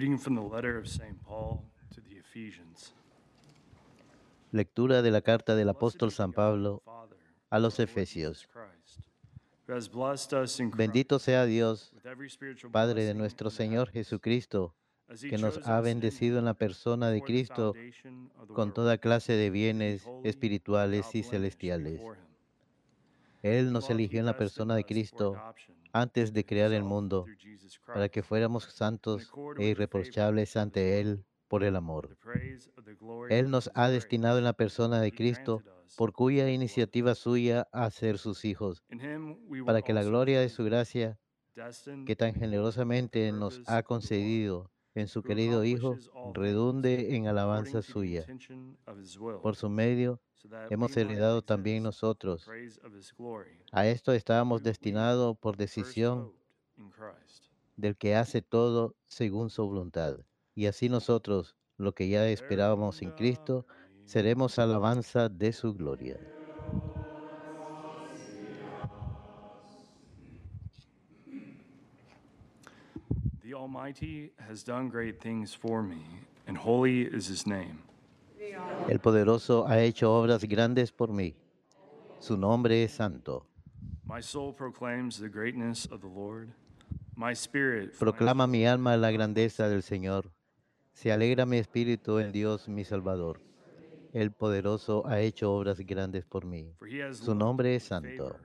reading from the letter of St. Paul to the Ephesians. Lectura de la carta del apóstol San Pablo a los Efesios. Bendito sea Dios, Padre de nuestro Señor Jesucristo, que nos ha bendecido en la persona de Cristo con toda clase de bienes espirituales y celestiales. Él nos eligió en la persona de Cristo antes de crear el mundo, para que fuéramos santos e irreprochables ante Él por el amor. Él nos ha destinado en la persona de Cristo, por cuya iniciativa suya a ser sus hijos, para que la gloria de su gracia, que tan generosamente nos ha concedido en su querido Hijo, redunde en alabanza suya. Por su medio hemos heredado también nosotros. A esto estábamos destinados por decisión del que hace todo según su voluntad. Y así nosotros, lo que ya esperábamos en Cristo, seremos alabanza de su gloria. The Almighty has done great things for me, and holy is his name. El poderoso ha hecho obras grandes por mí. Su nombre es santo. My soul proclaims the greatness of the Lord. My spirit Proclama mi alma la grandeza del. Señor. Se alegra mi espíritu en Dios mi Salvador. El poderoso ha hecho obras grandes por mí. Su nombre es santo.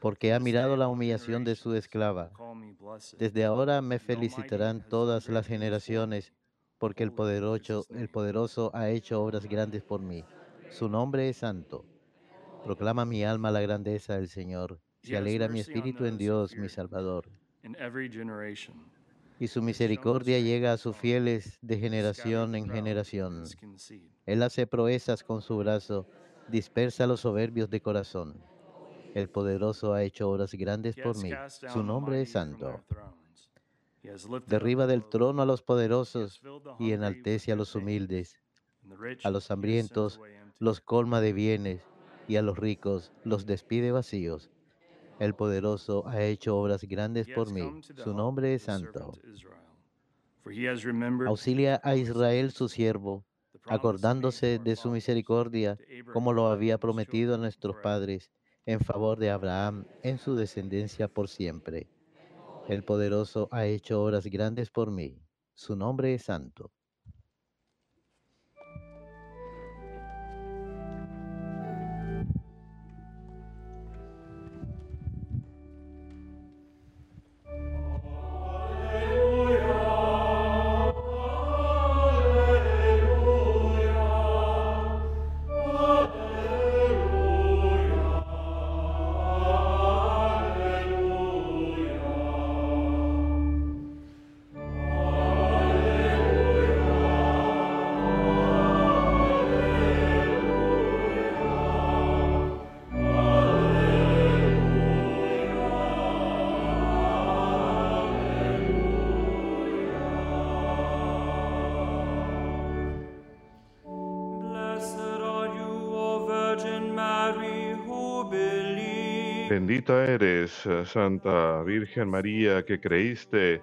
Porque ha mirado la humillación de su esclava. Desde ahora me felicitarán todas las generaciones, porque el poderoso, el ha hecho obras grandes por mí. Su nombre es santo. Proclama mi alma la grandeza del Señor. Se alegra mi espíritu en Dios, mi Salvador. Y su misericordia llega a sus fieles de generación en generación. Él hace proezas con su brazo, dispersa a los soberbios de corazón. El poderoso ha hecho obras grandes por mí. Su nombre es santo. thrones. He has lifted up Derriba del trono a los poderosos y enaltece a los humildes. A los hambrientos los colma de bienes y a los ricos los despide vacíos. El poderoso ha hecho obras grandes por mí. Su nombre es santo. Auxilia a Israel su siervo, acordándose de su misericordia, como lo había prometido a nuestros padres, en favor de Abraham, en su descendencia por siempre. El poderoso ha hecho obras grandes por mí. Su nombre es santo. Eres, eh, Santa Virgen María, que creíste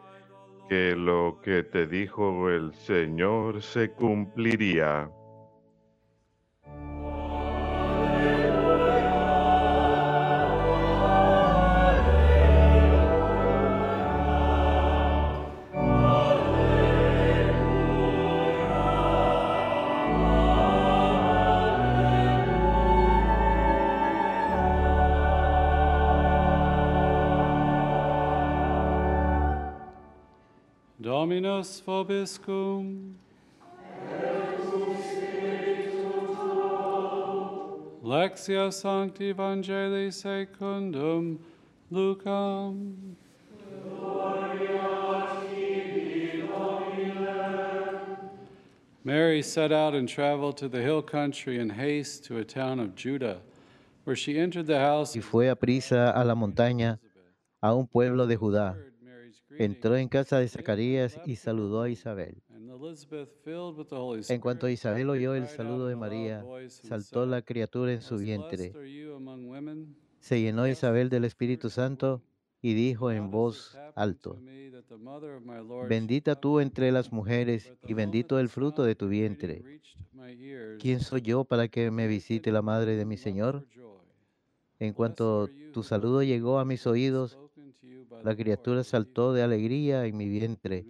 que lo que te dijo el Señor se cumpliría. Dominus vobiscum. Lexia Sancti Evangelii secundum Lucam. Mary set out and traveled to the hill country in haste to a town of Judah, where she entered the house Y fue a prisa a la montaña, a un pueblo de Judá. Entró en casa de Zacarías y saludó a Isabel. En cuanto Isabel oyó el saludo de María, saltó la criatura en su vientre. Se llenó Isabel del Espíritu Santo y dijo en voz alto, Bendita tú entre las mujeres y bendito el fruto de tu vientre. ¿Quién soy yo para que me visite la madre de mi Señor? En cuanto tu saludo llegó a mis oídos, la criatura saltó de alegría en mi vientre.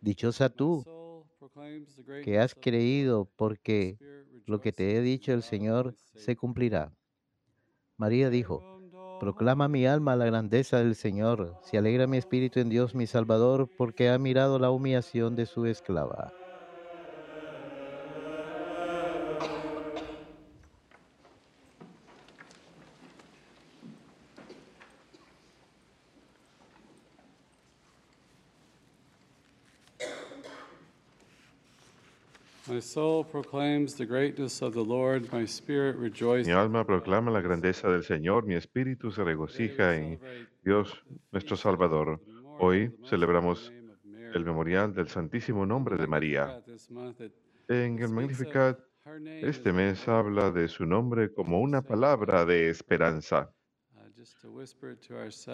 Dichosa tú que has creído, porque lo que te he dicho el Señor se cumplirá. María dijo, Proclama mi alma la grandeza del Señor, se alegra mi espíritu en Dios mi Salvador, porque ha mirado la humillación de su esclava. My soul proclaims the greatness of the Lord, my spirit rejoices. Mi alma proclama la grandeza del Señor, mi espíritu se regocija en Dios nuestro Salvador. Hoy celebramos el memorial del Santísimo Nombre de María. En el Magnificat, este mes habla de su nombre como una palabra de esperanza.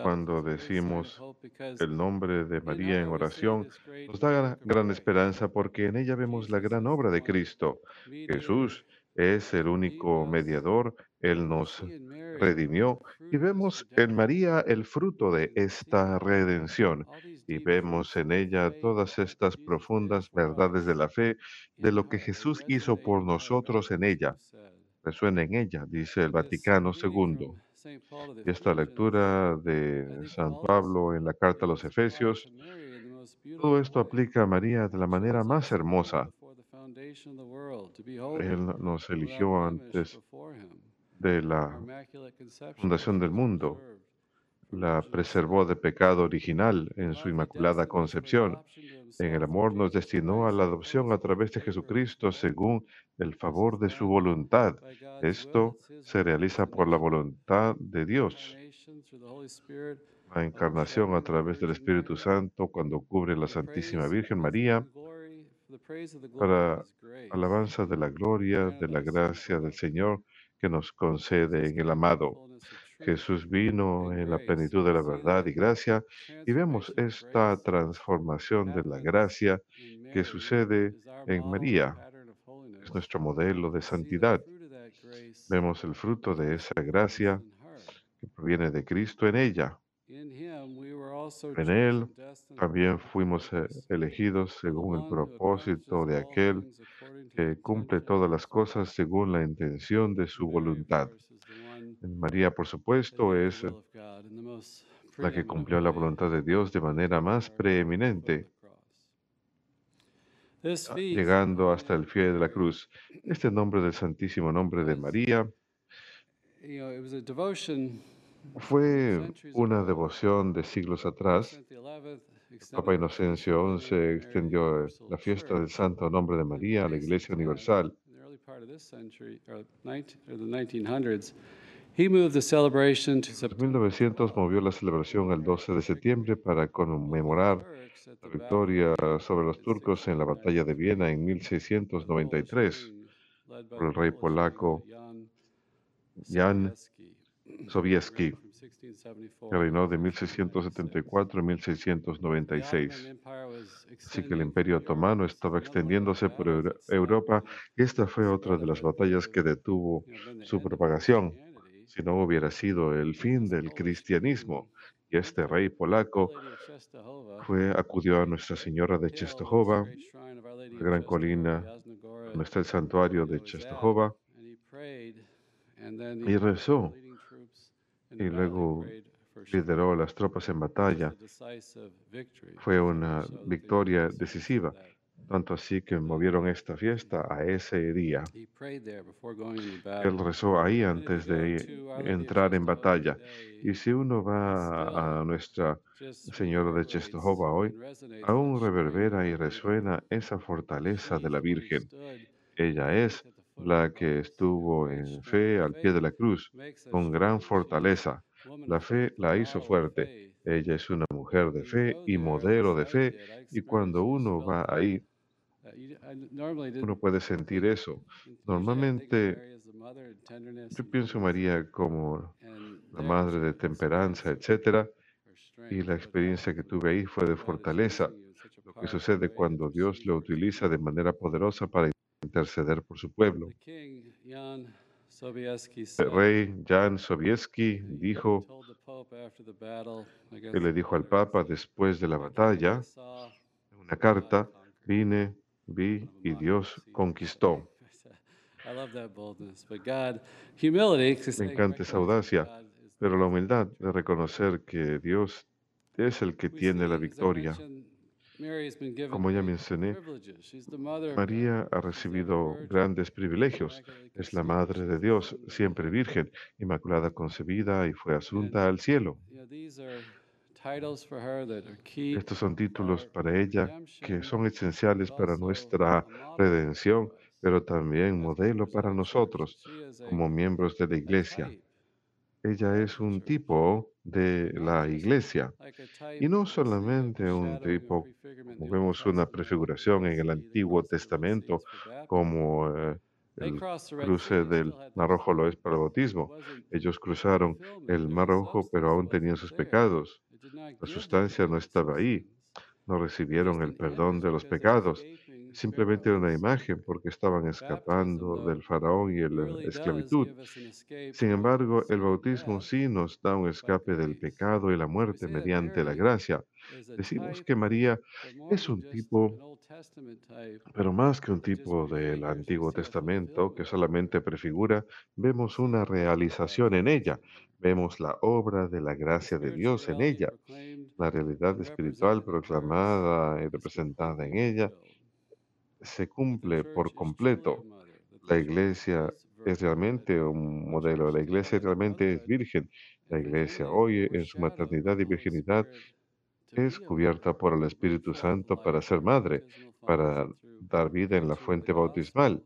Cuando decimos el nombre de María en oración, nos da gran esperanza porque en ella vemos la gran obra de Cristo. Jesús es el único mediador, Él nos redimió y vemos en María el fruto de esta redención y vemos en ella todas estas profundas verdades de la fe, de lo que Jesús hizo por nosotros en ella. Resuena en ella, dice el Vaticano II. Y esta lectura de San Pablo en la carta a los Efesios, todo esto aplica a María de la manera más hermosa. Él nos eligió antes de la fundación del mundo, la preservó de pecado original en su inmaculada concepción. En el amor nos destinó a la adopción a través de Jesucristo según el favor de su voluntad. Esto se realiza por la voluntad de Dios. La encarnación a través del Espíritu Santo cuando cubre la Santísima Virgen María para alabanza de la gloria, de la gracia del Señor que nos concede en el amado. Jesús vino en la plenitud de la verdad y gracia y vemos esta transformación de la gracia que sucede en María. Es nuestro modelo de santidad. Vemos el fruto de esa gracia que proviene de Cristo en ella. En Él también fuimos eh, elegidos según el propósito de aquel que cumple todas las cosas según la intención de su voluntad. María, por supuesto, es la que cumplió la voluntad de Dios de manera más preeminente, ah, llegando hasta el pie de la cruz. Este nombre del Santísimo Nombre de María fue una devoción de siglos atrás. Papa Inocencio XI extendió la fiesta del Santo Nombre de María a la Iglesia Universal. En 1900 movió la celebración al 12 de septiembre para conmemorar la victoria sobre los turcos en la batalla de Viena en 1693 por el rey polaco Jan Sobieski, que reinó de 1674 a 1696. Así que el imperio otomano estaba extendiéndose por Europa. Y esta fue otra de las batallas que detuvo su propagación si no hubiera sido el fin del cristianismo. Y este rey polaco fue, acudió a Nuestra Señora de Czestochowa, la gran colina donde está el santuario de Czestochowa, y rezó. Y luego lideró las tropas en batalla. Fue una victoria decisiva tanto así que movieron esta fiesta a ese día. Él rezó ahí antes de entrar en batalla. Y si uno va a Nuestra Señora de Czestochowa hoy, aún reverbera y resuena esa fortaleza de la Virgen. Ella es la que estuvo en fe al pie de la cruz, con gran fortaleza. La fe la hizo fuerte. Ella es una mujer de fe y modelo de fe, y cuando uno va ahí, uno puede sentir eso. Normalmente yo pienso María como la madre de temperanza, etcétera, y la experiencia que tuve ahí fue de fortaleza. Lo que sucede cuando Dios lo utiliza de manera poderosa para interceder por su pueblo. El rey Jan Sobieski dijo que le dijo al Papa después de la batalla, en una carta, vine, vi y Dios conquistó. Me encanta esa audacia, pero la humildad de reconocer que Dios es el que tiene la victoria. Como ya mencioné, María ha recibido grandes privilegios. Es la Madre de Dios, siempre virgen, inmaculada concebida y fue asunta al cielo. Estos son títulos para ella que son esenciales para nuestra redención, pero también modelo para nosotros como miembros de la Iglesia. Ella es un tipo de la iglesia y no solamente un tipo, como vemos una prefiguración en el Antiguo Testamento, como eh, el cruce del Mar Rojo lo es para el bautismo. Ellos cruzaron el Mar Rojo, pero aún tenían sus pecados. La sustancia no estaba ahí. No recibieron el perdón de los pecados simplemente una imagen porque estaban escapando del faraón y la esclavitud. Sin embargo, el bautismo sí nos da un escape del pecado y la muerte mediante la gracia. Decimos que María es un tipo, pero más que un tipo del Antiguo Testamento que solamente prefigura, vemos una realización en ella. Vemos la obra de la gracia de Dios en ella, la realidad espiritual proclamada y representada en ella, se cumple por completo. La iglesia es realmente un modelo, la iglesia realmente es virgen. La iglesia hoy en su maternidad y virginidad es cubierta por el Espíritu Santo para ser madre, para dar vida en la fuente bautismal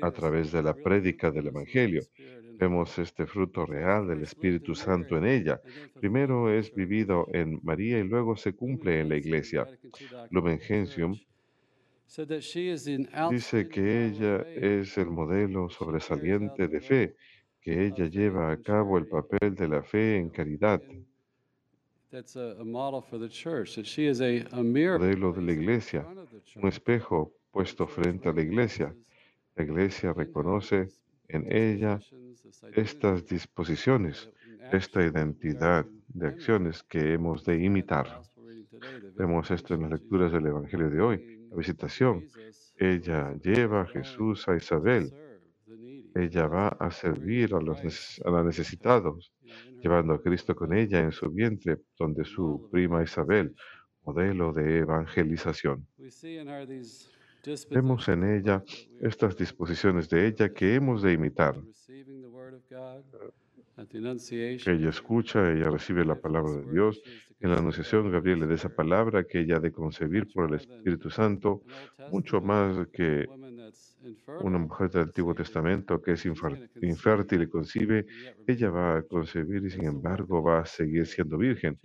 a través de la prédica del Evangelio. Vemos este fruto real del Espíritu Santo en ella. Primero es vivido en María y luego se cumple en la iglesia. Lumen Gentium Dice que ella es el modelo sobresaliente de fe, que ella lleva a cabo el papel de la fe en caridad. Modelo de la iglesia, un espejo puesto frente a la iglesia. La iglesia reconoce en ella estas disposiciones, esta identidad de acciones que hemos de imitar. Vemos esto en las lecturas del Evangelio de hoy visitación. Ella lleva a Jesús a Isabel. Ella va a servir a los a necesitados, llevando a Cristo con ella en su vientre, donde su prima Isabel, modelo de evangelización. Vemos en ella estas disposiciones de ella que hemos de imitar. Ella escucha, ella recibe la palabra de Dios en la Anunciación, Gabriel le da esa palabra que ella ha de concebir por el Espíritu Santo, mucho más que una mujer del Antiguo Testamento que es infértil y concibe, ella va a concebir y sin embargo va a seguir siendo virgen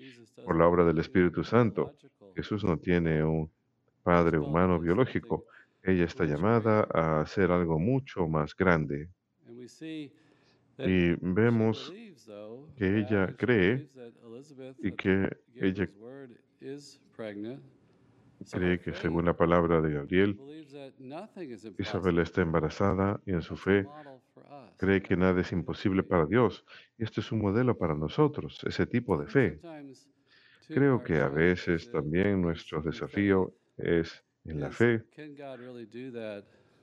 por la obra del Espíritu Santo. Jesús no tiene un padre humano biológico. Ella está llamada a hacer algo mucho más grande. Y vemos que ella cree y que ella cree que según la palabra de Gabriel, Isabel está embarazada y en su fe cree que nada es imposible para Dios. Y esto es un modelo para nosotros, ese tipo de fe. Creo que a veces también nuestro desafío es en la fe.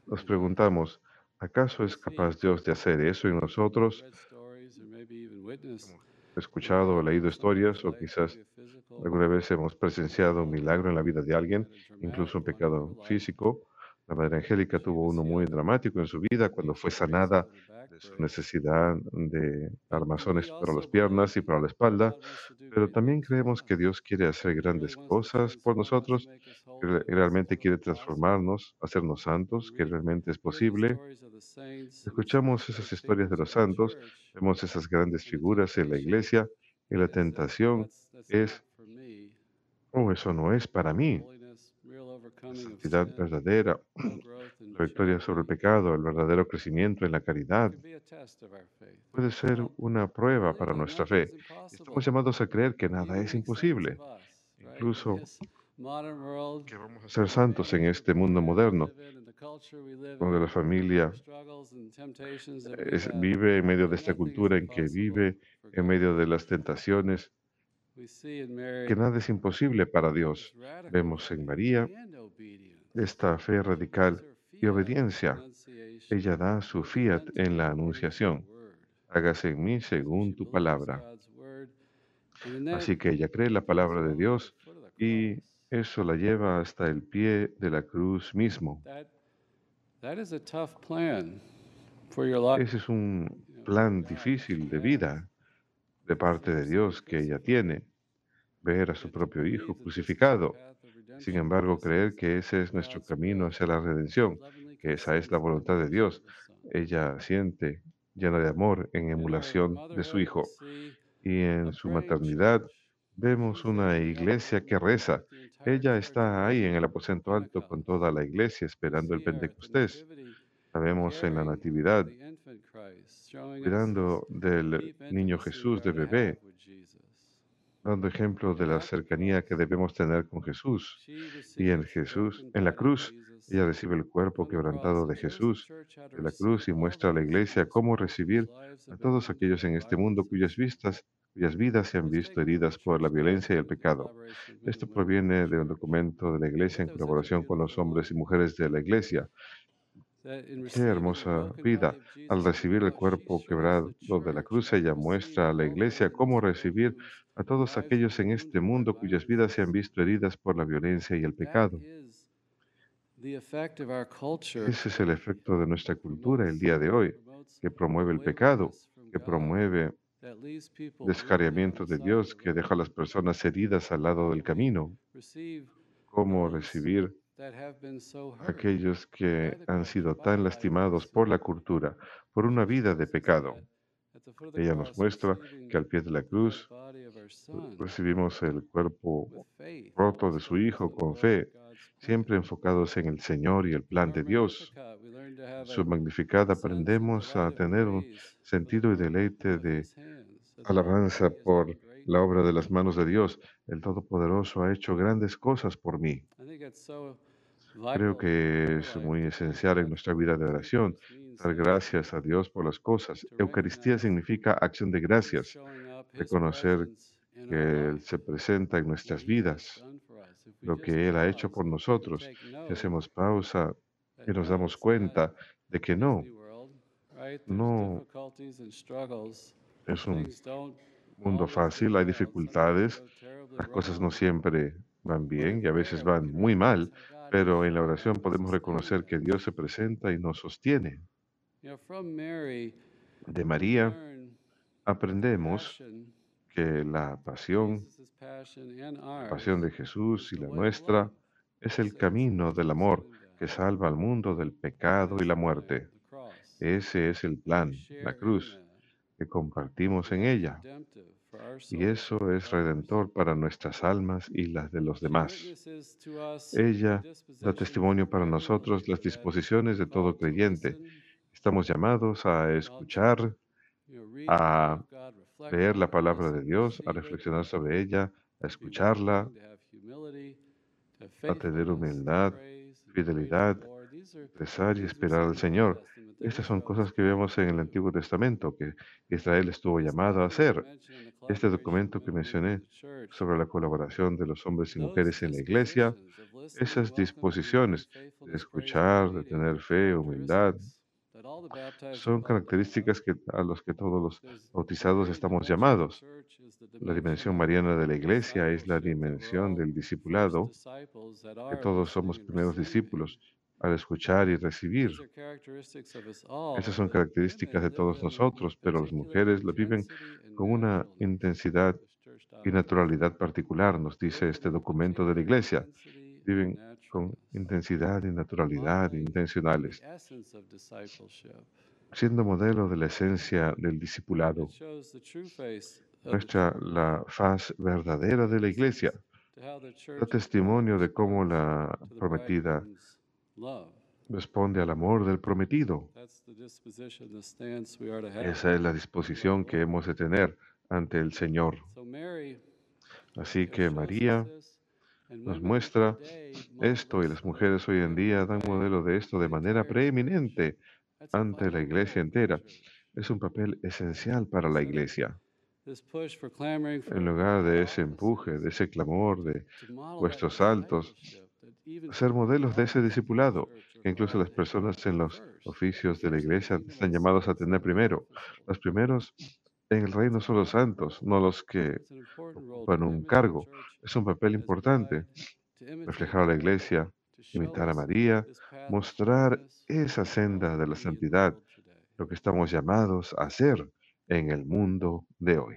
Nos preguntamos, ¿Acaso es capaz Dios de hacer eso en nosotros? Hemos escuchado o leído historias o quizás alguna vez hemos presenciado un milagro en la vida de alguien, incluso un pecado físico. La Madre Angélica tuvo uno muy dramático en su vida cuando fue sanada de su necesidad de armazones para las piernas y para la espalda, pero también creemos que Dios quiere hacer grandes cosas por nosotros, que realmente quiere transformarnos, hacernos santos, que realmente es posible. Escuchamos esas historias de los santos, vemos esas grandes figuras en la iglesia y la tentación es, oh, eso no es para mí. Of santidad verdadera, la victoria sobre el pecado, el verdadero crecimiento en la caridad, puede ser una prueba para nuestra fe. Estamos llamados a creer que nada es imposible, incluso que vamos a ser santos en este mundo moderno, donde la familia es- vive en medio de esta cultura en que vive, en medio de las tentaciones, que nada es imposible para Dios. Vemos en María esta fe radical y obediencia. Ella da su fiat en la anunciación. Hágase en mí según tu palabra. Así que ella cree la palabra de Dios y eso la lleva hasta el pie de la cruz mismo. Ese es un plan difícil de vida de parte de Dios que ella tiene, ver a su propio Hijo crucificado. Sin embargo, creer que ese es nuestro camino hacia la redención, que esa es la voluntad de Dios. Ella siente llena de amor en emulación de su Hijo. Y en su maternidad vemos una iglesia que reza. Ella está ahí en el aposento alto con toda la iglesia esperando el Pentecostés. La vemos en la Natividad, cuidando del niño Jesús de bebé, dando ejemplo de la cercanía que debemos tener con Jesús. Y en Jesús, en la cruz, ella recibe el cuerpo quebrantado de Jesús de la cruz y muestra a la iglesia cómo recibir a todos aquellos en este mundo cuyas vistas, cuyas vidas se han visto heridas por la violencia y el pecado. Esto proviene de un documento de la iglesia en colaboración con los hombres y mujeres de la iglesia. Qué hermosa vida. Al recibir el cuerpo quebrado de la cruz, ella muestra a la iglesia cómo recibir a todos aquellos en este mundo cuyas vidas se han visto heridas por la violencia y el pecado. Ese es el efecto de nuestra cultura el día de hoy, que promueve el pecado, que promueve descarriamiento de Dios, que deja a las personas heridas al lado del camino. Cómo recibir aquellos que han sido tan lastimados por la cultura, por una vida de pecado. Ella nos muestra que al pie de la cruz recibimos el cuerpo roto de su Hijo con fe, siempre enfocados en el Señor y el plan de Dios. Su magnificada aprendemos a tener un sentido y deleite de alabanza por la obra de las manos de Dios. El Todopoderoso ha hecho grandes cosas por mí. Creo que es muy esencial en nuestra vida de oración dar gracias a Dios por las cosas. Eucaristía significa acción de gracias, reconocer que Él se presenta en nuestras vidas, lo que Él ha hecho por nosotros. Si hacemos pausa y nos damos cuenta de que no, no es un mundo fácil, hay dificultades, las cosas no siempre van bien y a veces van muy mal, pero en la oración podemos reconocer que Dios se presenta y nos sostiene. De María aprendemos que la pasión, la pasión de Jesús y la nuestra, es el camino del amor que salva al mundo del pecado y la muerte. Ese es el plan, la cruz, que compartimos en ella. Y eso es redentor para nuestras almas y las de los demás. Ella da testimonio para nosotros las disposiciones de todo creyente. Estamos llamados a escuchar, a leer la palabra de Dios, a reflexionar sobre ella, a escucharla, a tener humildad, fidelidad, rezar y esperar al Señor. Estas son cosas que vemos en el Antiguo Testamento que Israel estuvo llamado a hacer. Este documento que mencioné sobre la colaboración de los hombres y mujeres en la iglesia, esas disposiciones de escuchar, de tener fe, humildad, son características que, a las que todos los bautizados estamos llamados. La dimensión mariana de la iglesia es la dimensión del discipulado, que todos somos primeros discípulos al escuchar y recibir. Esas son características de todos nosotros, pero las mujeres lo viven con una intensidad y naturalidad particular, nos dice este documento de la iglesia. Viven con intensidad y naturalidad intencionales, siendo modelo de la esencia del discipulado. Muestra la faz verdadera de la iglesia, da testimonio de cómo la prometida responde al amor del prometido. Esa es la disposición que hemos de tener ante el Señor. Así que María nos muestra esto y las mujeres hoy en día dan modelo de esto de manera preeminente ante la iglesia entera. Es un papel esencial para la iglesia. En lugar de ese empuje, de ese clamor, de vuestros saltos, ser modelos de ese discipulado, que incluso las personas en los oficios de la iglesia están llamados a tener primero. Los primeros en el reino son los santos, no los que ocupan un cargo. Es un papel importante reflejar a la iglesia, imitar a María, mostrar esa senda de la santidad, lo que estamos llamados a hacer en el mundo de hoy.